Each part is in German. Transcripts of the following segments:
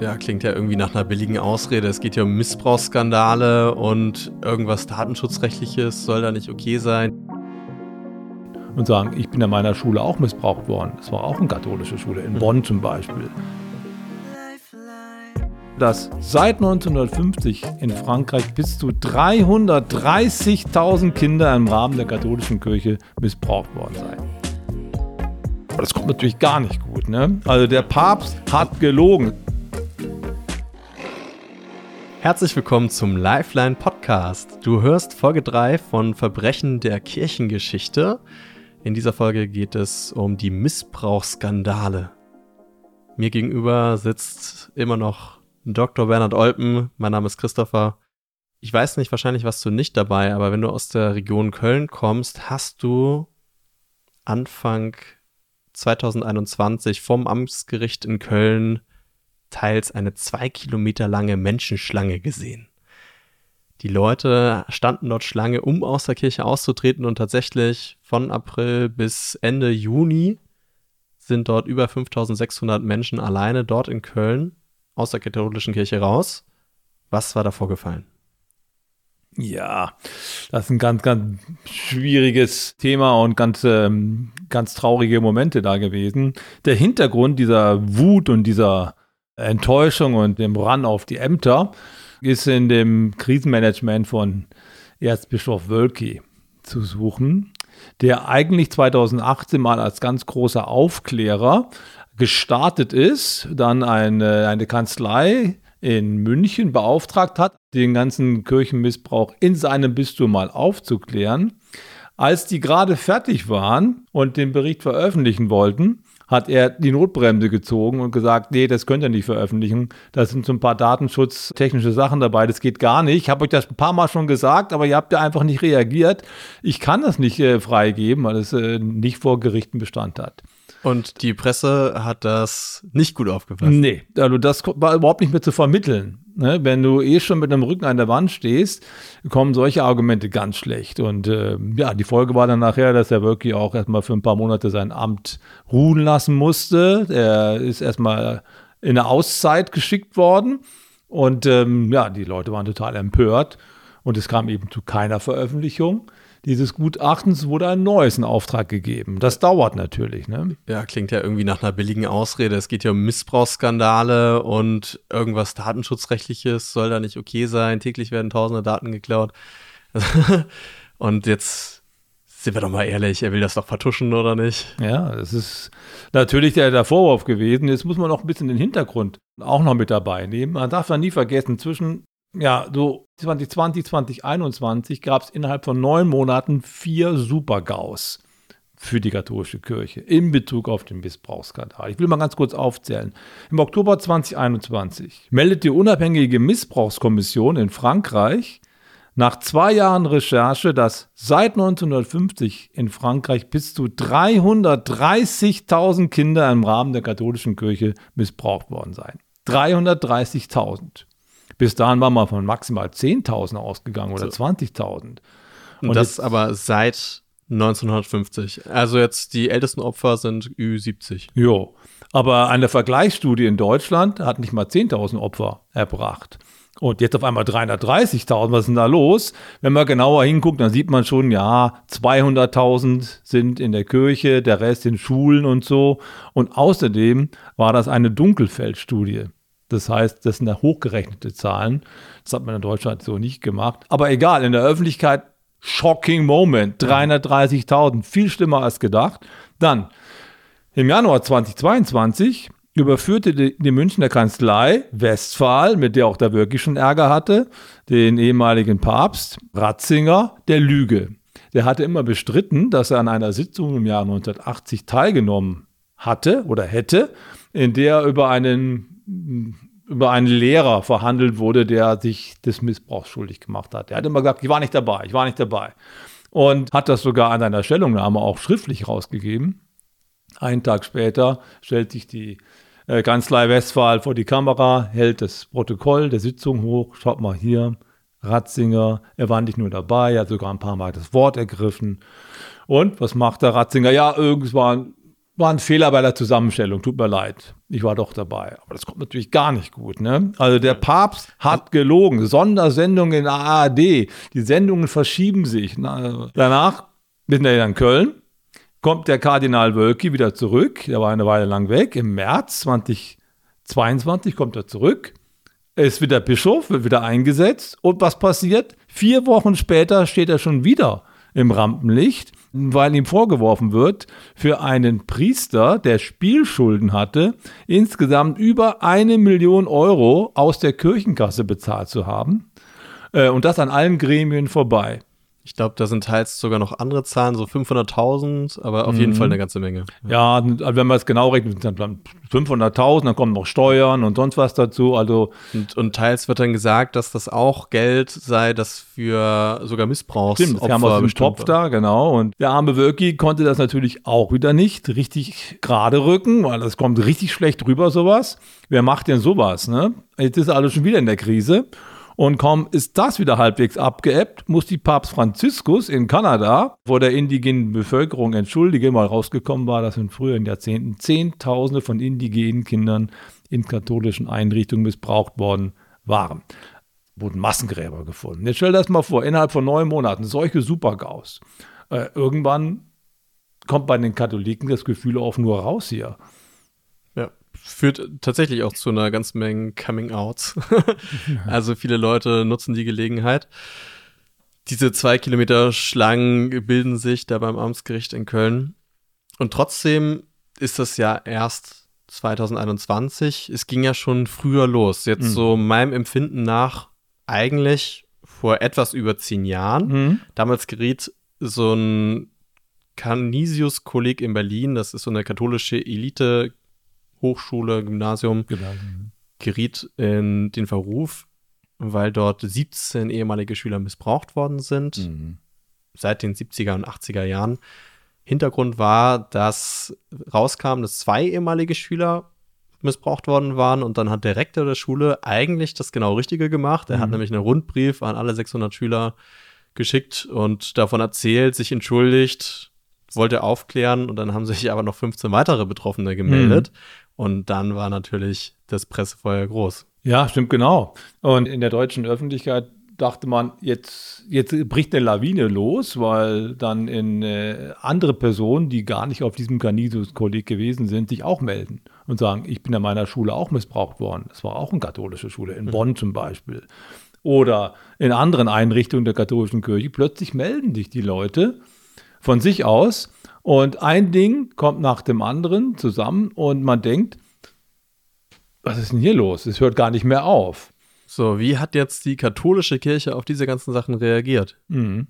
Ja, klingt ja irgendwie nach einer billigen Ausrede. Es geht ja um Missbrauchsskandale und irgendwas Datenschutzrechtliches soll da nicht okay sein. Und sagen, ich bin in meiner Schule auch missbraucht worden. Das war auch eine katholische Schule, in Bonn zum Beispiel. Dass seit 1950 in Frankreich bis zu 330.000 Kinder im Rahmen der katholischen Kirche missbraucht worden seien. Aber das kommt natürlich gar nicht gut. Ne? Also der Papst hat gelogen. Herzlich willkommen zum Lifeline Podcast. Du hörst Folge 3 von Verbrechen der Kirchengeschichte. In dieser Folge geht es um die Missbrauchsskandale. Mir gegenüber sitzt immer noch Dr. Bernhard Olpen. Mein Name ist Christopher. Ich weiß nicht, wahrscheinlich warst du nicht dabei, aber wenn du aus der Region Köln kommst, hast du Anfang 2021 vom Amtsgericht in Köln teils eine zwei Kilometer lange Menschenschlange gesehen. Die Leute standen dort Schlange, um aus der Kirche auszutreten und tatsächlich von April bis Ende Juni sind dort über 5600 Menschen alleine dort in Köln aus der katholischen Kirche raus. Was war da vorgefallen? Ja, das ist ein ganz, ganz schwieriges Thema und ganz, ähm, ganz traurige Momente da gewesen. Der Hintergrund dieser Wut und dieser Enttäuschung und dem Run auf die Ämter ist in dem Krisenmanagement von Erzbischof Wölki zu suchen, der eigentlich 2018 mal als ganz großer Aufklärer gestartet ist, dann eine, eine Kanzlei in München beauftragt hat, den ganzen Kirchenmissbrauch in seinem Bistum mal aufzuklären. Als die gerade fertig waren und den Bericht veröffentlichen wollten, hat er die Notbremse gezogen und gesagt, nee, das könnt ihr nicht veröffentlichen. Da sind so ein paar datenschutztechnische Sachen dabei, das geht gar nicht. Ich habe euch das ein paar Mal schon gesagt, aber ihr habt ja einfach nicht reagiert. Ich kann das nicht äh, freigeben, weil es äh, nicht vor Gerichten Bestand hat. Und die Presse hat das nicht gut aufgefasst. Nee, also das war überhaupt nicht mehr zu vermitteln. Ne? Wenn du eh schon mit dem Rücken an der Wand stehst, kommen solche Argumente ganz schlecht. Und äh, ja, die Folge war dann nachher, dass er wirklich auch erstmal für ein paar Monate sein Amt ruhen lassen musste. Er ist erstmal in eine Auszeit geschickt worden. Und ähm, ja, die Leute waren total empört. Und es kam eben zu keiner Veröffentlichung dieses Gutachtens wurde ein neues in Auftrag gegeben. Das dauert natürlich. Ne? Ja, klingt ja irgendwie nach einer billigen Ausrede. Es geht ja um Missbrauchsskandale und irgendwas Datenschutzrechtliches soll da nicht okay sein. Täglich werden tausende Daten geklaut. und jetzt sind wir doch mal ehrlich, er will das doch vertuschen, oder nicht? Ja, das ist natürlich der, der Vorwurf gewesen. Jetzt muss man noch ein bisschen den Hintergrund auch noch mit dabei nehmen. Man darf ja nie vergessen, zwischen ja, so 2020, 2021 gab es innerhalb von neun Monaten vier Super-GAUs für die katholische Kirche in Bezug auf den Missbrauchsskandal. Ich will mal ganz kurz aufzählen. Im Oktober 2021 meldet die unabhängige Missbrauchskommission in Frankreich nach zwei Jahren Recherche, dass seit 1950 in Frankreich bis zu 330.000 Kinder im Rahmen der katholischen Kirche missbraucht worden seien. 330.000. Bis dahin war man von maximal 10.000 ausgegangen oder so. 20.000. Und das jetzt, aber seit 1950. Also jetzt die ältesten Opfer sind Ü70. Jo. Aber eine Vergleichsstudie in Deutschland hat nicht mal 10.000 Opfer erbracht. Und jetzt auf einmal 330.000, was ist denn da los? Wenn man genauer hinguckt, dann sieht man schon, ja, 200.000 sind in der Kirche, der Rest in Schulen und so. Und außerdem war das eine Dunkelfeldstudie. Das heißt, das sind ja hochgerechnete Zahlen. Das hat man in Deutschland so nicht gemacht. Aber egal, in der Öffentlichkeit, shocking moment. 330.000, viel schlimmer als gedacht. Dann, im Januar 2022 überführte die, Münchner Kanzlei Westphal, mit der auch da wirklich schon Ärger hatte, den ehemaligen Papst Ratzinger der Lüge. Der hatte immer bestritten, dass er an einer Sitzung im Jahr 1980 teilgenommen hatte oder hätte, in der über einen über einen Lehrer verhandelt wurde, der sich des Missbrauchs schuldig gemacht hat. Er hat immer gesagt, ich war nicht dabei, ich war nicht dabei. Und hat das sogar an seiner Stellungnahme auch schriftlich rausgegeben. Einen Tag später stellt sich die äh, Kanzlei Westphal vor die Kamera, hält das Protokoll der Sitzung hoch, schaut mal hier, Ratzinger, er war nicht nur dabei, er hat sogar ein paar Mal das Wort ergriffen. Und was macht der Ratzinger? Ja, irgendwann war ein Fehler bei der Zusammenstellung, tut mir leid. Ich war doch dabei. Aber das kommt natürlich gar nicht gut. Ne? Also der Papst hat gelogen. Sondersendung in ARD. Die Sendungen verschieben sich. danach sind wir in Köln. Kommt der Kardinal Wölki wieder zurück. Der war eine Weile lang weg. Im März 2022 kommt er zurück. Er ist wieder Bischof, wird wieder eingesetzt. Und was passiert? Vier Wochen später steht er schon wieder im Rampenlicht weil ihm vorgeworfen wird, für einen Priester, der Spielschulden hatte, insgesamt über eine Million Euro aus der Kirchenkasse bezahlt zu haben. Äh, und das an allen Gremien vorbei. Ich glaube, da sind teils sogar noch andere Zahlen, so 500.000, aber auf mhm. jeden Fall eine ganze Menge. Ja, also wenn man es genau rechnet, dann 500.000, dann kommen noch Steuern und sonst was dazu. Also und, und, teils wird dann gesagt, dass das auch Geld sei, das für sogar Missbrauchs Stimmt, das kam aus dem Topf da, genau. Und der arme Wölki konnte das natürlich auch wieder nicht richtig gerade rücken, weil das kommt richtig schlecht rüber, sowas. Wer macht denn sowas, ne? Jetzt ist alles schon wieder in der Krise. Und kaum ist das wieder halbwegs abgeebbt, muss die Papst Franziskus in Kanada vor der indigenen Bevölkerung entschuldigen, weil rausgekommen war, dass in früheren Jahrzehnten Zehntausende von indigenen Kindern in katholischen Einrichtungen missbraucht worden waren. Wurden Massengräber gefunden. Jetzt stell dir das mal vor, innerhalb von neun Monaten solche Supergaus. Äh, irgendwann kommt bei den Katholiken das Gefühl auf nur raus hier führt tatsächlich auch zu einer ganzen Menge Coming-Outs. also viele Leute nutzen die Gelegenheit. Diese zwei Kilometer Schlangen bilden sich da beim Amtsgericht in Köln. Und trotzdem ist das ja erst 2021. Es ging ja schon früher los. Jetzt mhm. so meinem Empfinden nach eigentlich vor etwas über zehn Jahren. Mhm. Damals geriet so ein Canisius-Kolleg in Berlin, das ist so eine katholische Elite Hochschule, Gymnasium, Gymnasium. geriet in den Verruf, weil dort 17 ehemalige Schüler missbraucht worden sind. Mhm. Seit den 70er und 80er Jahren. Hintergrund war, dass rauskam, dass zwei ehemalige Schüler missbraucht worden waren und dann hat der Rektor der Schule eigentlich das genau Richtige gemacht. Er mhm. hat nämlich einen Rundbrief an alle 600 Schüler geschickt und davon erzählt, sich entschuldigt, wollte aufklären und dann haben sich aber noch 15 weitere Betroffene gemeldet. Mhm. Und dann war natürlich das Pressefeuer groß. Ja, stimmt genau. Und in der deutschen Öffentlichkeit dachte man, jetzt, jetzt bricht eine Lawine los, weil dann in, äh, andere Personen, die gar nicht auf diesem Canisius-Kolleg gewesen sind, sich auch melden und sagen, ich bin an meiner Schule auch missbraucht worden. Das war auch eine katholische Schule, in mhm. Bonn zum Beispiel. Oder in anderen Einrichtungen der katholischen Kirche. Plötzlich melden sich die Leute von sich aus und ein Ding kommt nach dem anderen zusammen und man denkt, was ist denn hier los? Es hört gar nicht mehr auf. So, wie hat jetzt die katholische Kirche auf diese ganzen Sachen reagiert? Mhm.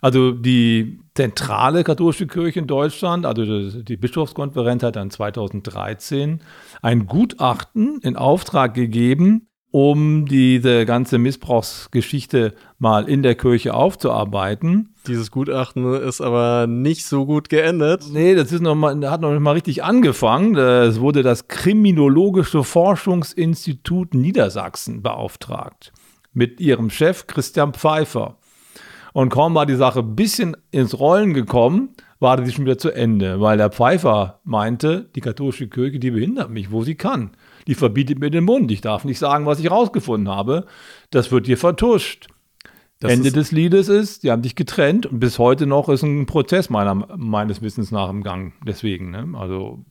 Also die zentrale katholische Kirche in Deutschland, also die Bischofskonferenz hat dann 2013 ein Gutachten in Auftrag gegeben, um diese ganze Missbrauchsgeschichte mal in der Kirche aufzuarbeiten. Dieses Gutachten ist aber nicht so gut geendet. Nee, das ist noch mal, hat noch nicht mal richtig angefangen. Es wurde das Kriminologische Forschungsinstitut Niedersachsen beauftragt mit ihrem Chef Christian Pfeiffer. Und kaum war die Sache ein bisschen ins Rollen gekommen, war sie schon wieder zu Ende, weil der Pfeiffer meinte, die katholische Kirche, die behindert mich, wo sie kann die verbietet mir den Mund. Ich darf nicht sagen, was ich rausgefunden habe. Das wird dir vertuscht. Das Ende des Liedes ist, die haben dich getrennt und bis heute noch ist ein Prozess meiner, meines Wissens nach im Gang. Deswegen, ne? Also.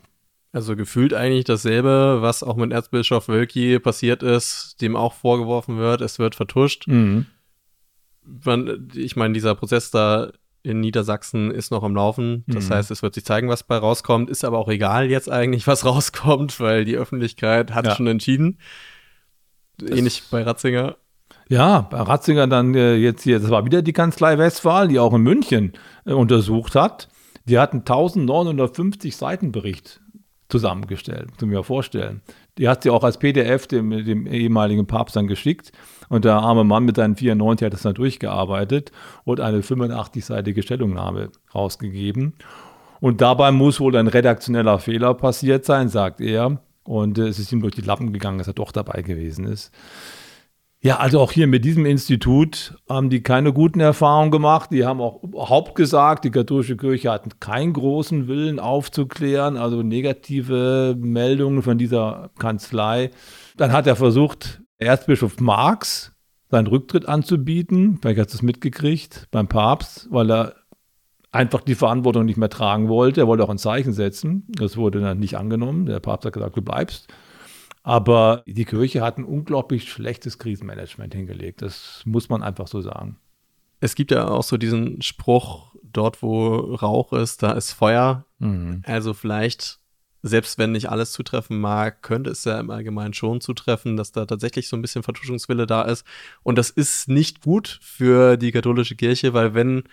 Also gefühlt eigentlich dasselbe, was auch mit Erzbischof Wölki passiert ist, dem auch vorgeworfen wird, es wird vertuscht. Mhm. Man, ich meine, dieser Prozess da in Niedersachsen ist noch am Laufen. Das mhm. heißt, es wird sich zeigen, was bei rauskommt. Ist aber auch egal jetzt eigentlich, was rauskommt, weil die Öffentlichkeit hat ja. schon entschieden. Das Ähnlich bei Ratzinger. Ja, bei Ratzinger dann äh, jetzt hier, das war wieder die Kanzlei Westphal, die auch in München äh, untersucht hat. Die hatten 1950 Seiten Bericht zusammengestellt, muss ich mir vorstellen. Die hat sie auch als PDF dem, dem ehemaligen Papst dann geschickt. Und der arme Mann mit seinen 94 hat das dann durchgearbeitet und eine 85-seitige Stellungnahme rausgegeben. Und dabei muss wohl ein redaktioneller Fehler passiert sein, sagt er. Und äh, es ist ihm durch die Lappen gegangen, dass er doch dabei gewesen ist. Ja, also auch hier mit diesem Institut haben die keine guten Erfahrungen gemacht. Die haben auch überhaupt gesagt, die katholische Kirche hat keinen großen Willen aufzuklären, also negative Meldungen von dieser Kanzlei. Dann hat er versucht, Erzbischof Marx seinen Rücktritt anzubieten. Vielleicht hast du es mitgekriegt beim Papst, weil er einfach die Verantwortung nicht mehr tragen wollte. Er wollte auch ein Zeichen setzen. Das wurde dann nicht angenommen. Der Papst hat gesagt, du bleibst. Aber die Kirche hat ein unglaublich schlechtes Krisenmanagement hingelegt. Das muss man einfach so sagen. Es gibt ja auch so diesen Spruch, dort wo Rauch ist, da ist Feuer. Mhm. Also vielleicht, selbst wenn nicht alles zutreffen mag, könnte es ja im Allgemeinen schon zutreffen, dass da tatsächlich so ein bisschen Vertuschungswille da ist. Und das ist nicht gut für die katholische Kirche, weil wenn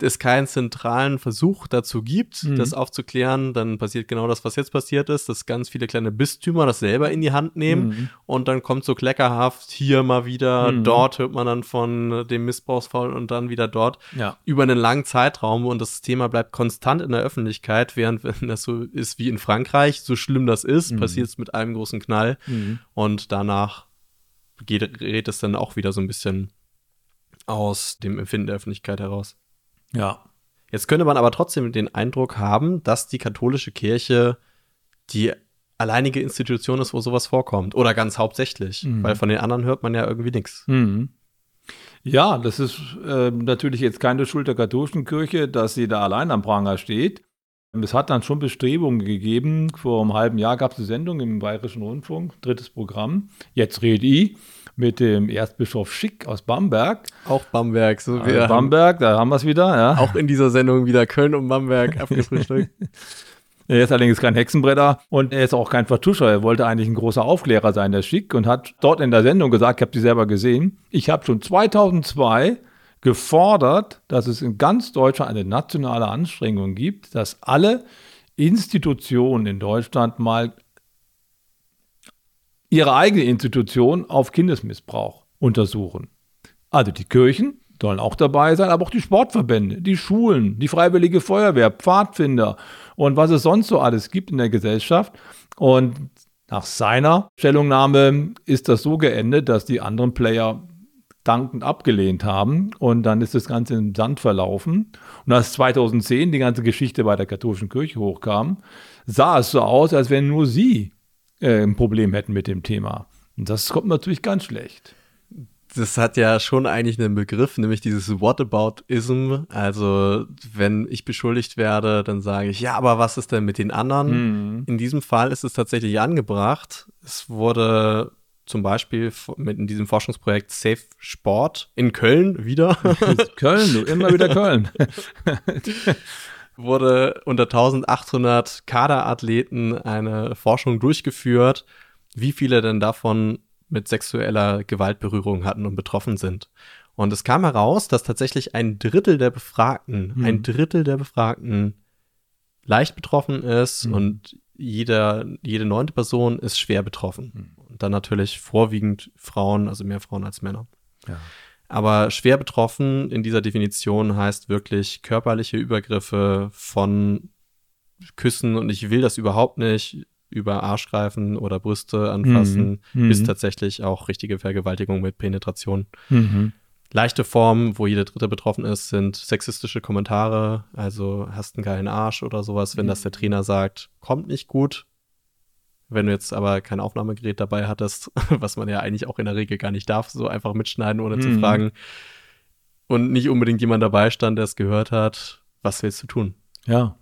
es keinen zentralen Versuch dazu gibt, mhm. das aufzuklären, dann passiert genau das, was jetzt passiert ist, dass ganz viele kleine Bistümer das selber in die Hand nehmen mhm. und dann kommt so kleckerhaft hier mal wieder, mhm. dort hört man dann von dem Missbrauchsfall und dann wieder dort ja. über einen langen Zeitraum und das Thema bleibt konstant in der Öffentlichkeit, während wenn das so ist wie in Frankreich, so schlimm das ist, mhm. passiert es mit einem großen Knall mhm. und danach geht, gerät es dann auch wieder so ein bisschen aus dem Empfinden der Öffentlichkeit heraus. Ja. Jetzt könnte man aber trotzdem den Eindruck haben, dass die katholische Kirche die alleinige Institution ist, wo sowas vorkommt. Oder ganz hauptsächlich. Mhm. Weil von den anderen hört man ja irgendwie nichts. Mhm. Ja, das ist äh, natürlich jetzt keine Schuld der katholischen Kirche, dass sie da allein am Pranger steht. Es hat dann schon Bestrebungen gegeben. Vor einem halben Jahr gab es eine Sendung im Bayerischen Rundfunk, drittes Programm. Jetzt rede ich mit dem Erzbischof Schick aus Bamberg. Auch Bamberg, so wie also Bamberg, da haben wir es wieder, ja. Auch in dieser Sendung wieder Köln und Bamberg abgefrühstückt. Er ist allerdings kein Hexenbretter und er ist auch kein Vertuscher. Er wollte eigentlich ein großer Aufklärer sein, der Schick, und hat dort in der Sendung gesagt, ich habe die selber gesehen, ich habe schon 2002 gefordert, dass es in ganz Deutschland eine nationale Anstrengung gibt, dass alle Institutionen in Deutschland mal ihre eigene Institution auf Kindesmissbrauch untersuchen. Also die Kirchen sollen auch dabei sein, aber auch die Sportverbände, die Schulen, die Freiwillige Feuerwehr, Pfadfinder und was es sonst so alles gibt in der Gesellschaft. Und nach seiner Stellungnahme ist das so geendet, dass die anderen Player dankend abgelehnt haben und dann ist das Ganze im Sand verlaufen. Und als 2010 die ganze Geschichte bei der katholischen Kirche hochkam, sah es so aus, als wenn nur sie äh, ein Problem hätten mit dem Thema. Und das kommt natürlich ganz schlecht. Das hat ja schon eigentlich einen Begriff, nämlich dieses Whataboutism. Also, wenn ich beschuldigt werde, dann sage ich, ja, aber was ist denn mit den anderen? Mhm. In diesem Fall ist es tatsächlich angebracht. Es wurde zum Beispiel mit in diesem Forschungsprojekt Safe Sport in Köln wieder. Köln, du immer wieder Köln. wurde unter 1800 Kaderathleten eine Forschung durchgeführt, wie viele denn davon mit sexueller Gewaltberührung hatten und betroffen sind. Und es kam heraus, dass tatsächlich ein Drittel der Befragten, hm. ein Drittel der Befragten leicht betroffen ist hm. und jeder, jede neunte Person ist schwer betroffen. Hm. Und dann natürlich vorwiegend Frauen, also mehr Frauen als Männer. Ja. Aber schwer betroffen in dieser Definition heißt wirklich körperliche Übergriffe von Küssen und ich will das überhaupt nicht über Arschgreifen oder Brüste anfassen, mhm. bis mhm. tatsächlich auch richtige Vergewaltigung mit Penetration. Mhm. Leichte Formen, wo jeder Dritte betroffen ist, sind sexistische Kommentare, also hast einen geilen Arsch oder sowas, wenn mhm. das der Trainer sagt, kommt nicht gut, wenn du jetzt aber kein Aufnahmegerät dabei hattest, was man ja eigentlich auch in der Regel gar nicht darf, so einfach mitschneiden, ohne mhm. zu fragen. Und nicht unbedingt jemand dabei stand, der es gehört hat, was willst du tun? Ja.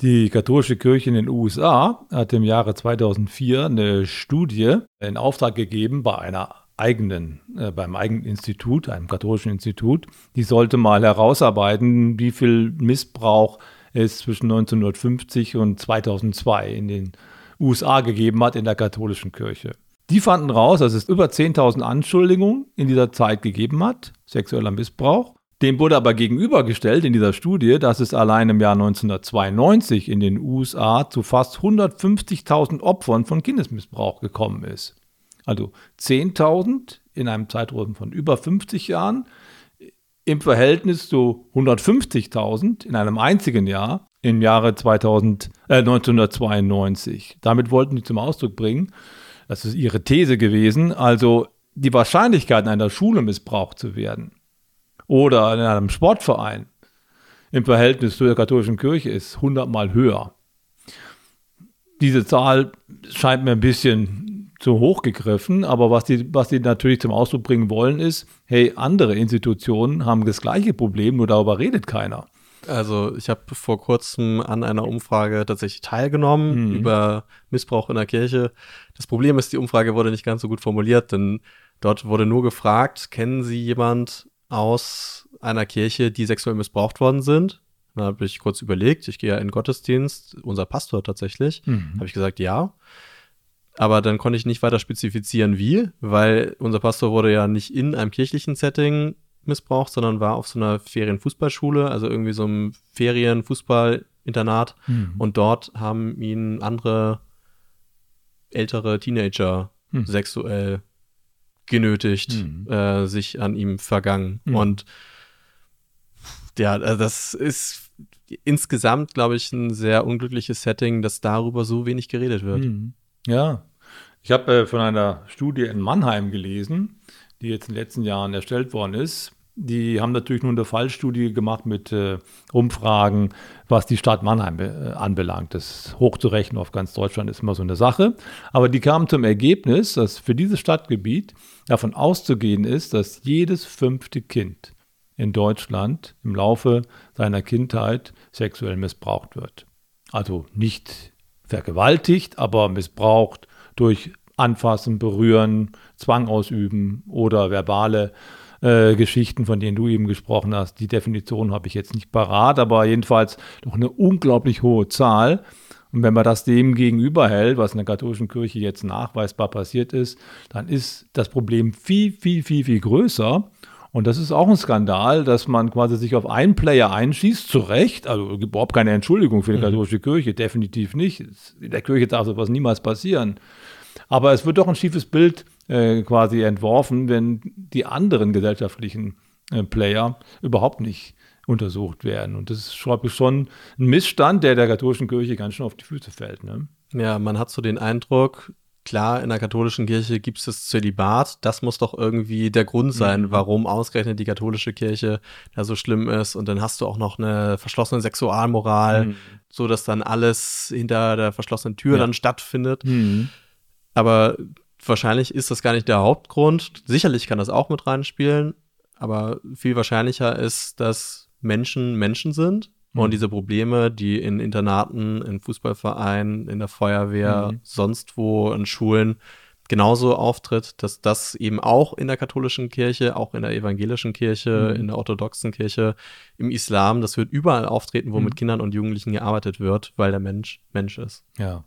Die katholische Kirche in den USA hat im Jahre 2004 eine Studie in Auftrag gegeben bei einer eigenen, äh, beim eigenen Institut, einem katholischen Institut. Die sollte mal herausarbeiten, wie viel Missbrauch es zwischen 1950 und 2002 in den USA gegeben hat in der katholischen Kirche. Die fanden raus, dass es über 10.000 Anschuldigungen in dieser Zeit gegeben hat, sexueller Missbrauch. Dem wurde aber gegenübergestellt in dieser Studie, dass es allein im Jahr 1992 in den USA zu fast 150.000 Opfern von Kindesmissbrauch gekommen ist. Also 10.000 in einem Zeitraum von über 50 Jahren im Verhältnis zu 150.000 in einem einzigen Jahr im Jahre 2000, äh, 1992. Damit wollten die zum Ausdruck bringen, das ist ihre These gewesen, also die Wahrscheinlichkeit, in einer Schule missbraucht zu werden oder in einem Sportverein im Verhältnis zu der katholischen Kirche ist hundertmal höher. Diese Zahl scheint mir ein bisschen zu hoch gegriffen, aber was die, was die natürlich zum Ausdruck bringen wollen, ist, hey, andere Institutionen haben das gleiche Problem, nur darüber redet keiner. Also ich habe vor kurzem an einer Umfrage tatsächlich teilgenommen mhm. über Missbrauch in der Kirche. Das Problem ist, die Umfrage wurde nicht ganz so gut formuliert, denn dort wurde nur gefragt, kennen Sie jemand aus einer Kirche, die sexuell missbraucht worden sind? Da habe ich kurz überlegt, ich gehe ja in den Gottesdienst, unser Pastor tatsächlich. Mhm. Habe ich gesagt, ja. Aber dann konnte ich nicht weiter spezifizieren, wie, weil unser Pastor wurde ja nicht in einem kirchlichen Setting missbraucht, sondern war auf so einer Ferienfußballschule, also irgendwie so einem Ferienfußballinternat. Mhm. Und dort haben ihn andere ältere Teenager mhm. sexuell genötigt, mhm. äh, sich an ihm vergangen. Mhm. Und ja, also das ist insgesamt, glaube ich, ein sehr unglückliches Setting, dass darüber so wenig geredet wird. Mhm. Ja, ich habe äh, von einer Studie in Mannheim gelesen, die jetzt in den letzten Jahren erstellt worden ist. Die haben natürlich nur eine Fallstudie gemacht mit äh, Umfragen, was die Stadt Mannheim äh, anbelangt. Das hochzurechnen auf ganz Deutschland ist immer so eine Sache. Aber die kamen zum Ergebnis, dass für dieses Stadtgebiet davon auszugehen ist, dass jedes fünfte Kind in Deutschland im Laufe seiner Kindheit sexuell missbraucht wird. Also nicht vergewaltigt, aber missbraucht durch Anfassen, Berühren, Zwang ausüben oder verbale äh, Geschichten, von denen du eben gesprochen hast. Die Definition habe ich jetzt nicht parat, aber jedenfalls doch eine unglaublich hohe Zahl. Und wenn man das dem gegenüber hält, was in der katholischen Kirche jetzt nachweisbar passiert ist, dann ist das Problem viel, viel, viel, viel größer. Und das ist auch ein Skandal, dass man quasi sich auf einen Player einschießt, zu Recht, also überhaupt keine Entschuldigung für die mhm. katholische Kirche, definitiv nicht. In der Kirche darf sowas niemals passieren. Aber es wird doch ein schiefes Bild äh, quasi entworfen, wenn die anderen gesellschaftlichen äh, Player überhaupt nicht untersucht werden. Und das ist, glaube ich, schon ein Missstand, der der katholischen Kirche ganz schön auf die Füße fällt. Ne? Ja, man hat so den Eindruck, klar, in der katholischen Kirche gibt es das Zölibat. Das muss doch irgendwie der Grund sein, mhm. warum ausgerechnet die katholische Kirche da so schlimm ist. Und dann hast du auch noch eine verschlossene Sexualmoral, mhm. so dass dann alles hinter der verschlossenen Tür ja. dann stattfindet. Mhm. Aber wahrscheinlich ist das gar nicht der Hauptgrund. Sicherlich kann das auch mit reinspielen, aber viel wahrscheinlicher ist, dass Menschen Menschen sind Mhm. Und diese Probleme, die in Internaten, in Fußballvereinen, in der Feuerwehr, mhm. sonst wo, in Schulen genauso auftritt, dass das eben auch in der katholischen Kirche, auch in der evangelischen Kirche, mhm. in der orthodoxen Kirche, im Islam, das wird überall auftreten, wo mhm. mit Kindern und Jugendlichen gearbeitet wird, weil der Mensch Mensch ist. Ja.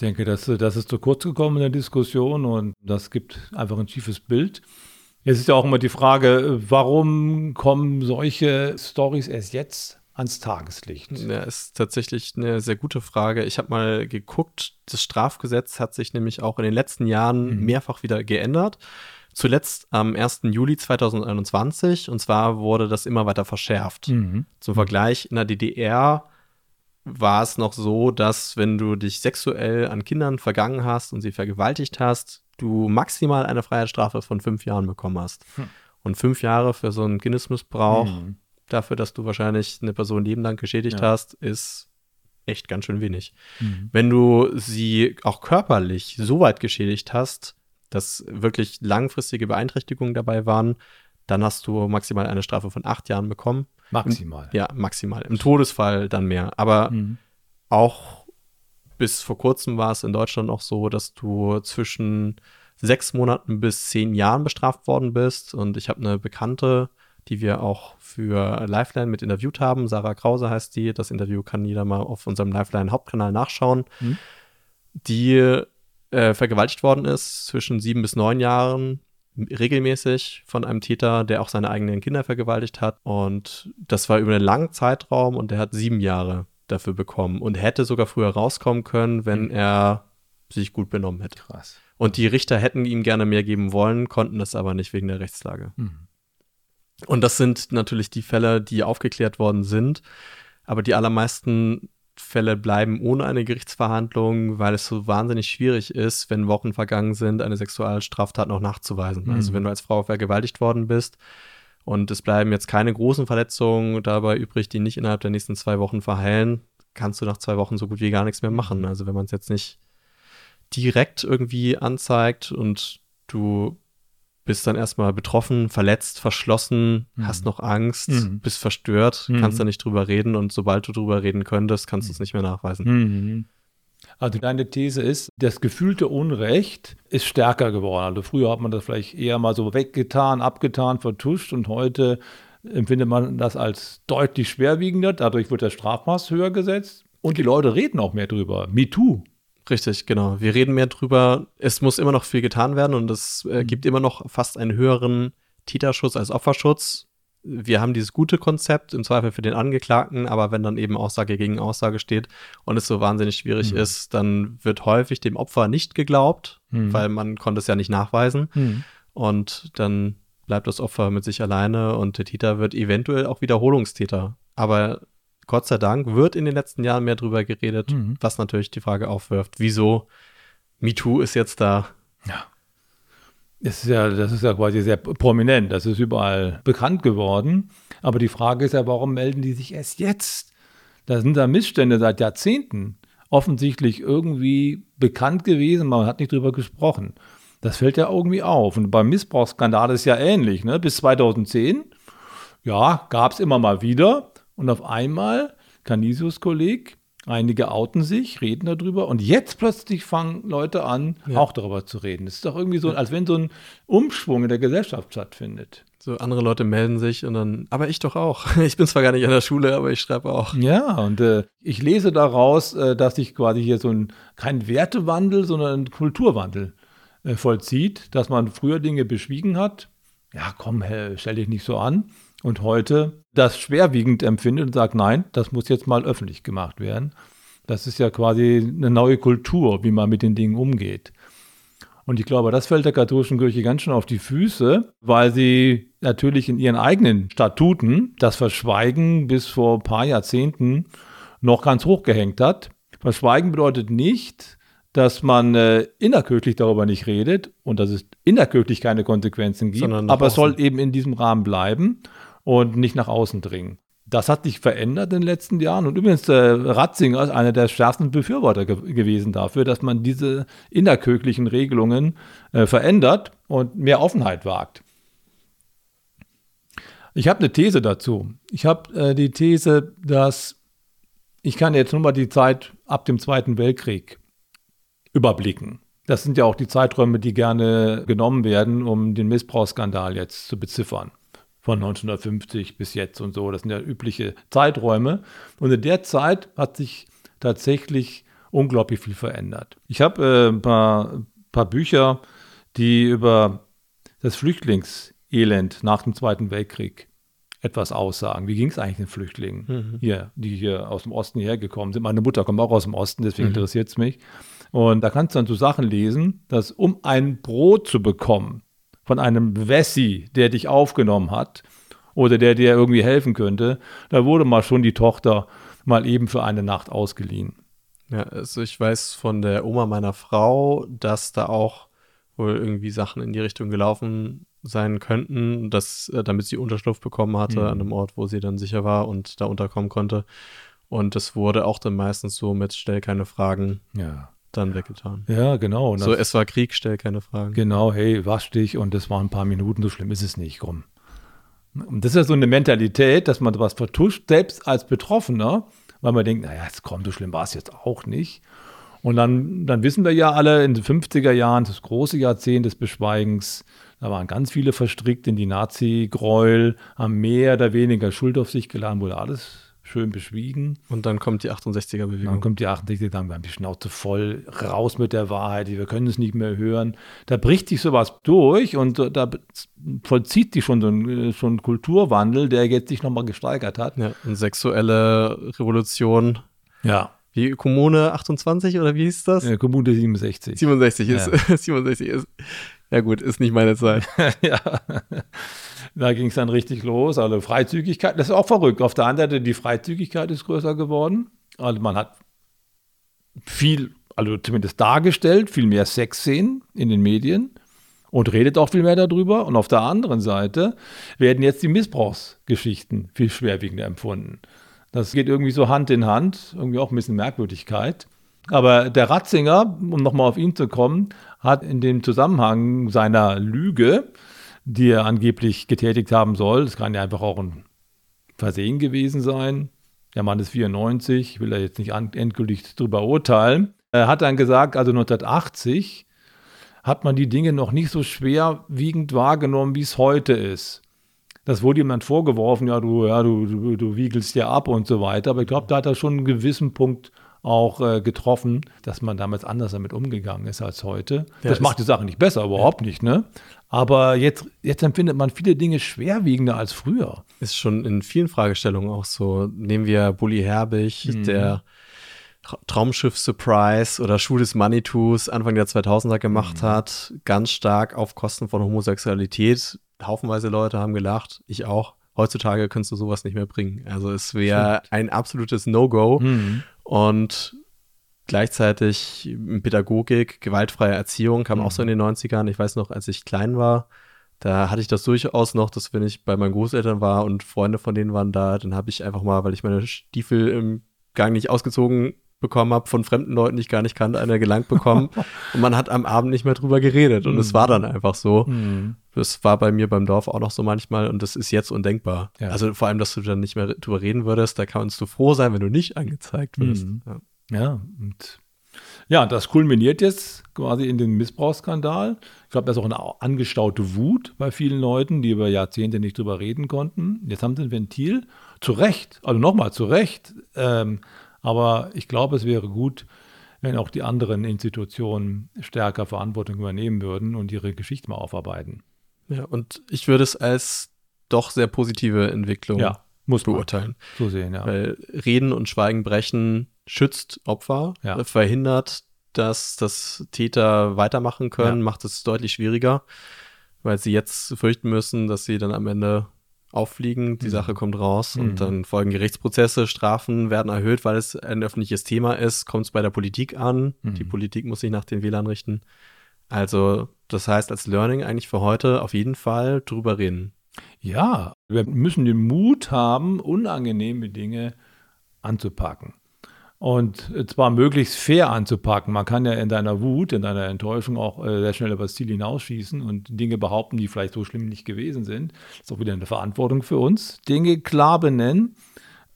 Ich denke, das, das ist zu kurz gekommen in der Diskussion und das gibt einfach ein schiefes Bild. Jetzt ist ja auch immer die Frage, warum kommen solche Stories erst jetzt ans Tageslicht? Ja, ist tatsächlich eine sehr gute Frage. Ich habe mal geguckt, das Strafgesetz hat sich nämlich auch in den letzten Jahren mhm. mehrfach wieder geändert. Zuletzt am 1. Juli 2021 und zwar wurde das immer weiter verschärft. Mhm. Zum Vergleich, in der DDR war es noch so, dass wenn du dich sexuell an Kindern vergangen hast und sie vergewaltigt hast, du maximal eine Freiheitsstrafe von fünf Jahren bekommen hast. Hm. Und fünf Jahre für so einen Kindesmissbrauch, hm dafür, dass du wahrscheinlich eine Person lebenlang geschädigt ja. hast, ist echt ganz schön wenig. Mhm. Wenn du sie auch körperlich so weit geschädigt hast, dass wirklich langfristige Beeinträchtigungen dabei waren, dann hast du maximal eine Strafe von acht Jahren bekommen. Maximal. ja, maximal. Im Todesfall dann mehr. Aber mhm. auch bis vor kurzem war es in Deutschland auch so, dass du zwischen sechs Monaten bis zehn Jahren bestraft worden bist. Und ich habe eine Bekannte, die wir auch für Lifeline mit interviewt haben. Sarah Krause heißt die. Das Interview kann jeder mal auf unserem Lifeline Hauptkanal nachschauen. Mhm. Die äh, vergewaltigt worden ist zwischen sieben bis neun Jahren regelmäßig von einem Täter, der auch seine eigenen Kinder vergewaltigt hat. Und das war über einen langen Zeitraum und der hat sieben Jahre dafür bekommen und hätte sogar früher rauskommen können, wenn mhm. er sich gut benommen hätte. Krass. Und die Richter hätten ihm gerne mehr geben wollen, konnten das aber nicht wegen der Rechtslage. Mhm. Und das sind natürlich die Fälle, die aufgeklärt worden sind. Aber die allermeisten Fälle bleiben ohne eine Gerichtsverhandlung, weil es so wahnsinnig schwierig ist, wenn Wochen vergangen sind, eine Sexualstraftat noch nachzuweisen. Mhm. Also wenn du als Frau vergewaltigt worden bist und es bleiben jetzt keine großen Verletzungen dabei übrig, die nicht innerhalb der nächsten zwei Wochen verheilen, kannst du nach zwei Wochen so gut wie gar nichts mehr machen. Also wenn man es jetzt nicht direkt irgendwie anzeigt und du bist dann erstmal betroffen, verletzt, verschlossen, mhm. hast noch Angst, mhm. bist verstört, mhm. kannst da nicht drüber reden und sobald du drüber reden könntest, kannst du es nicht mehr nachweisen. Mhm. Also deine These ist, das gefühlte Unrecht ist stärker geworden. Also früher hat man das vielleicht eher mal so weggetan, abgetan, vertuscht und heute empfindet man das als deutlich schwerwiegender. Dadurch wird das Strafmaß höher gesetzt und die Leute reden auch mehr drüber. MeToo Richtig, genau. Wir reden mehr drüber. Es muss immer noch viel getan werden und es äh, mhm. gibt immer noch fast einen höheren Täterschutz als Opferschutz. Wir haben dieses gute Konzept im Zweifel für den Angeklagten, aber wenn dann eben Aussage gegen Aussage steht und es so wahnsinnig schwierig mhm. ist, dann wird häufig dem Opfer nicht geglaubt, mhm. weil man konnte es ja nicht nachweisen. Mhm. Und dann bleibt das Opfer mit sich alleine und der Täter wird eventuell auch Wiederholungstäter. Aber Gott sei Dank wird in den letzten Jahren mehr drüber geredet, mhm. was natürlich die Frage aufwirft, wieso MeToo ist jetzt da. Ja. Das ist ja, das ist ja quasi sehr prominent, das ist überall bekannt geworden. Aber die Frage ist ja, warum melden die sich erst jetzt? Da sind da Missstände seit Jahrzehnten offensichtlich irgendwie bekannt gewesen, man hat nicht drüber gesprochen. Das fällt ja irgendwie auf. Und beim Missbrauchsskandal ist ja ähnlich. Ne? Bis 2010, ja, gab es immer mal wieder. Und auf einmal, Canisius Kolleg, einige outen sich, reden darüber und jetzt plötzlich fangen Leute an, ja. auch darüber zu reden. Es ist doch irgendwie so, als wenn so ein Umschwung in der Gesellschaft stattfindet. So andere Leute melden sich und dann, aber ich doch auch. Ich bin zwar gar nicht an der Schule, aber ich schreibe auch. Ja, und äh, ich lese daraus, äh, dass sich quasi hier so ein, kein Wertewandel, sondern ein Kulturwandel äh, vollzieht, dass man früher Dinge beschwiegen hat. Ja, komm, stell dich nicht so an und heute das schwerwiegend empfindet und sagt, nein, das muss jetzt mal öffentlich gemacht werden. Das ist ja quasi eine neue Kultur, wie man mit den Dingen umgeht. Und ich glaube, das fällt der katholischen Kirche ganz schön auf die Füße, weil sie natürlich in ihren eigenen Statuten das Verschweigen bis vor ein paar Jahrzehnten noch ganz hoch gehängt hat. Verschweigen bedeutet nicht, dass man äh, innerkirchlich darüber nicht redet und dass es innerkirchlich keine Konsequenzen gibt, aber es soll eben in diesem Rahmen bleiben und nicht nach außen dringen. Das hat sich verändert in den letzten Jahren. Und übrigens, äh, Ratzinger ist einer der stärksten Befürworter ge gewesen dafür, dass man diese innerkirchlichen Regelungen äh, verändert und mehr Offenheit wagt. Ich habe eine These dazu. Ich habe äh, die These, dass ich kann jetzt nur mal die Zeit ab dem Zweiten Weltkrieg überblicken. Das sind ja auch die Zeiträume, die gerne genommen werden, um den Missbrauchsskandal jetzt zu beziffern von 1950 bis jetzt und so. Das sind ja übliche Zeiträume. Und in der Zeit hat sich tatsächlich unglaublich viel verändert. Ich habe äh, ein paar, paar Bücher, die über das Flüchtlingselend nach dem Zweiten Weltkrieg etwas aussagen. Wie ging es eigentlich den Flüchtlingen mhm. hier, die hier aus dem Osten hergekommen sind? Meine Mutter kommt auch aus dem Osten, deswegen mhm. interessiert es mich. Und da kannst du dann so Sachen lesen, dass um ein Brot zu bekommen, von einem Wessi, der dich aufgenommen hat oder der dir irgendwie helfen könnte, da wurde mal schon die Tochter mal eben für eine Nacht ausgeliehen. Ja, also ich weiß von der Oma meiner Frau, dass da auch wohl irgendwie Sachen in die Richtung gelaufen sein könnten, dass, äh, damit sie Unterschlupf bekommen hatte mhm. an einem Ort, wo sie dann sicher war und da unterkommen konnte. Und das wurde auch dann meistens so mit Stell keine Fragen ja dann weggetan. Ja, genau. so, es war Krieg, stell keine Fragen. Genau, hey, wasch dich und das waren ein paar Minuten, so schlimm ist es nicht, komm. Und das ist ja so eine Mentalität, dass man was vertuscht, selbst als Betroffener, weil man denkt, naja, jetzt komm, so schlimm war es jetzt auch nicht. Und dann, dann wissen wir ja alle, in den 50er Jahren, das große Jahrzehnt des Beschweigens, da waren ganz viele verstrickt in die Nazi-Gräuel, haben mehr oder weniger Schuld auf sich geladen, wurde alles schön beschwiegen. Und dann kommt die 68er-Bewegung. Dann kommt die 68er, dann wir haben die Schnauze voll, raus mit der Wahrheit, wir können es nicht mehr hören. Da bricht sich sowas durch und da vollzieht sich schon so ein, so ein Kulturwandel, der jetzt sich nochmal gesteigert hat. Ja, eine sexuelle Revolution. Ja. Wie Kommune 28 oder wie hieß das? Ja, Kommune 67. 67 ist, ja. 67 ist. Ja gut, ist nicht meine Zeit. ja. Da ging es dann richtig los. Also Freizügigkeit, das ist auch verrückt. Auf der anderen Seite, die Freizügigkeit ist größer geworden. Also man hat viel, also zumindest dargestellt, viel mehr Sexszenen in den Medien und redet auch viel mehr darüber. Und auf der anderen Seite werden jetzt die Missbrauchsgeschichten viel schwerwiegender empfunden. Das geht irgendwie so Hand in Hand, irgendwie auch ein bisschen Merkwürdigkeit. Aber der Ratzinger, um nochmal auf ihn zu kommen, hat in dem Zusammenhang seiner Lüge, die er angeblich getätigt haben soll, das kann ja einfach auch ein Versehen gewesen sein. Der Mann ist 94, will er jetzt nicht endgültig darüber urteilen. Er hat dann gesagt, also 1980 hat man die Dinge noch nicht so schwerwiegend wahrgenommen, wie es heute ist. Das wurde ihm dann vorgeworfen, ja, du, ja, du, du, du wiegelst ja ab und so weiter. Aber ich glaube, da hat er schon einen gewissen Punkt auch äh, getroffen, dass man damals anders damit umgegangen ist als heute. Ja, das macht die Sache nicht besser, überhaupt ja. nicht, ne? Aber jetzt, jetzt empfindet man viele Dinge schwerwiegender als früher. Ist schon in vielen Fragestellungen auch so. Nehmen wir Bully Herbig, mhm. der Traumschiff Surprise oder Schuh des Manitus Anfang der 2000er gemacht mhm. hat, ganz stark auf Kosten von Homosexualität. Haufenweise Leute haben gelacht, ich auch. Heutzutage könntest du sowas nicht mehr bringen. Also es wäre ein absolutes No-Go. Mhm. Und gleichzeitig Pädagogik, gewaltfreie Erziehung kam mhm. auch so in den 90ern. Ich weiß noch, als ich klein war, da hatte ich das durchaus noch, dass wenn ich bei meinen Großeltern war und Freunde von denen waren da, dann habe ich einfach mal, weil ich meine Stiefel im Gang nicht ausgezogen bekommen habe, von fremden Leuten, die ich gar nicht kannte, eine gelangt bekommen. und man hat am Abend nicht mehr drüber geredet. Und es mhm. war dann einfach so. Mhm. Das war bei mir beim Dorf auch noch so manchmal und das ist jetzt undenkbar. Ja. Also vor allem, dass du dann nicht mehr drüber reden würdest, da kannst du froh sein, wenn du nicht angezeigt wirst. Mhm. Ja. ja, und ja, das kulminiert jetzt quasi in den Missbrauchsskandal. Ich glaube, da ist auch eine angestaute Wut bei vielen Leuten, die über Jahrzehnte nicht drüber reden konnten. Jetzt haben sie ein Ventil. Zu Recht, also nochmal zu Recht, ähm, aber ich glaube, es wäre gut, wenn auch die anderen Institutionen stärker Verantwortung übernehmen würden und ihre Geschichte mal aufarbeiten. Ja, und ich würde es als doch sehr positive Entwicklung ja, muss beurteilen. So sehen, ja. Weil Reden und Schweigen brechen schützt Opfer, ja. verhindert, dass das Täter weitermachen können, ja. macht es deutlich schwieriger, weil sie jetzt fürchten müssen, dass sie dann am Ende auffliegen, die mhm. Sache kommt raus mhm. und dann folgen Gerichtsprozesse, Strafen werden erhöht, weil es ein öffentliches Thema ist, kommt es bei der Politik an. Mhm. Die Politik muss sich nach den Wählern richten. Also, das heißt, als Learning eigentlich für heute auf jeden Fall drüber reden. Ja, wir müssen den Mut haben, unangenehme Dinge anzupacken und zwar möglichst fair anzupacken. Man kann ja in deiner Wut, in deiner Enttäuschung auch äh, sehr schnell über das Ziel hinausschießen und Dinge behaupten, die vielleicht so schlimm nicht gewesen sind. Das ist auch wieder eine Verantwortung für uns. Dinge klar benennen,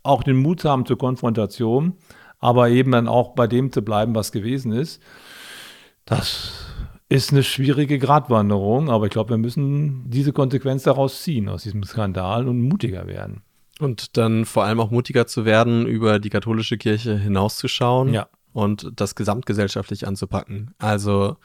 auch den Mut haben zur Konfrontation, aber eben dann auch bei dem zu bleiben, was gewesen ist. Das ist eine schwierige Gratwanderung, aber ich glaube, wir müssen diese Konsequenz daraus ziehen, aus diesem Skandal und mutiger werden. Und dann vor allem auch mutiger zu werden, über die katholische Kirche hinauszuschauen ja. und das gesamtgesellschaftlich anzupacken. Also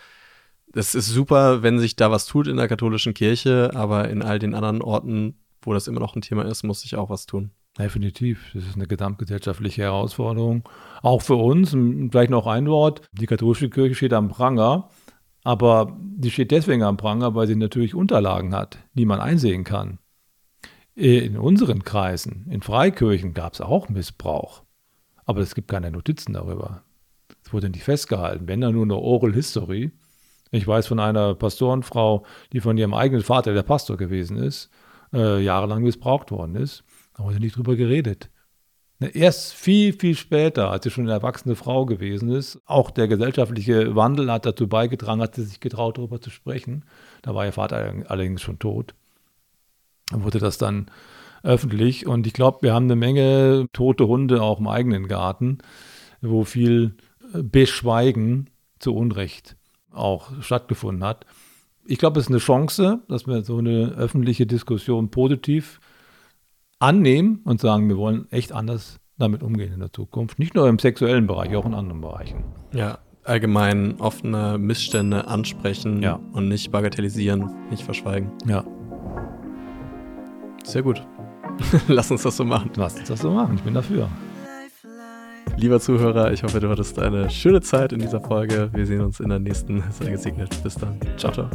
es ist super, wenn sich da was tut in der katholischen Kirche, aber in all den anderen Orten, wo das immer noch ein Thema ist, muss sich auch was tun. Definitiv. Das ist eine gesamtgesellschaftliche Herausforderung. Auch für uns, vielleicht noch ein Wort, die katholische Kirche steht am Pranger, aber die steht deswegen am Pranger, weil sie natürlich Unterlagen hat, die man einsehen kann. In unseren Kreisen, in Freikirchen, gab es auch Missbrauch. Aber es gibt keine Notizen darüber. Es wurde nicht festgehalten, wenn dann nur eine Oral History. Ich weiß von einer Pastorenfrau, die von ihrem eigenen Vater, der Pastor gewesen ist, äh, jahrelang missbraucht worden ist. Da wurde nicht drüber geredet. Ne, erst viel, viel später, als sie schon eine erwachsene Frau gewesen ist, auch der gesellschaftliche Wandel hat dazu beigetragen, hat sie sich getraut, darüber zu sprechen. Da war ihr Vater allerdings schon tot wurde das dann öffentlich. Und ich glaube, wir haben eine Menge tote Hunde auch im eigenen Garten, wo viel äh, Beschweigen zu Unrecht auch stattgefunden hat. Ich glaube, es ist eine Chance, dass wir so eine öffentliche Diskussion positiv annehmen und sagen, wir wollen echt anders damit umgehen in der Zukunft. Nicht nur im sexuellen Bereich, auch in anderen Bereichen. Ja, allgemein offene Missstände ansprechen ja. und nicht bagatellisieren, nicht verschweigen. Ja. Sehr gut. Lass uns das so machen. Lass uns das so machen. Ich bin dafür. Lieber Zuhörer, ich hoffe, du hattest eine schöne Zeit in dieser Folge. Wir sehen uns in der nächsten. Sei gesegnet. Bis dann. Ciao, ciao.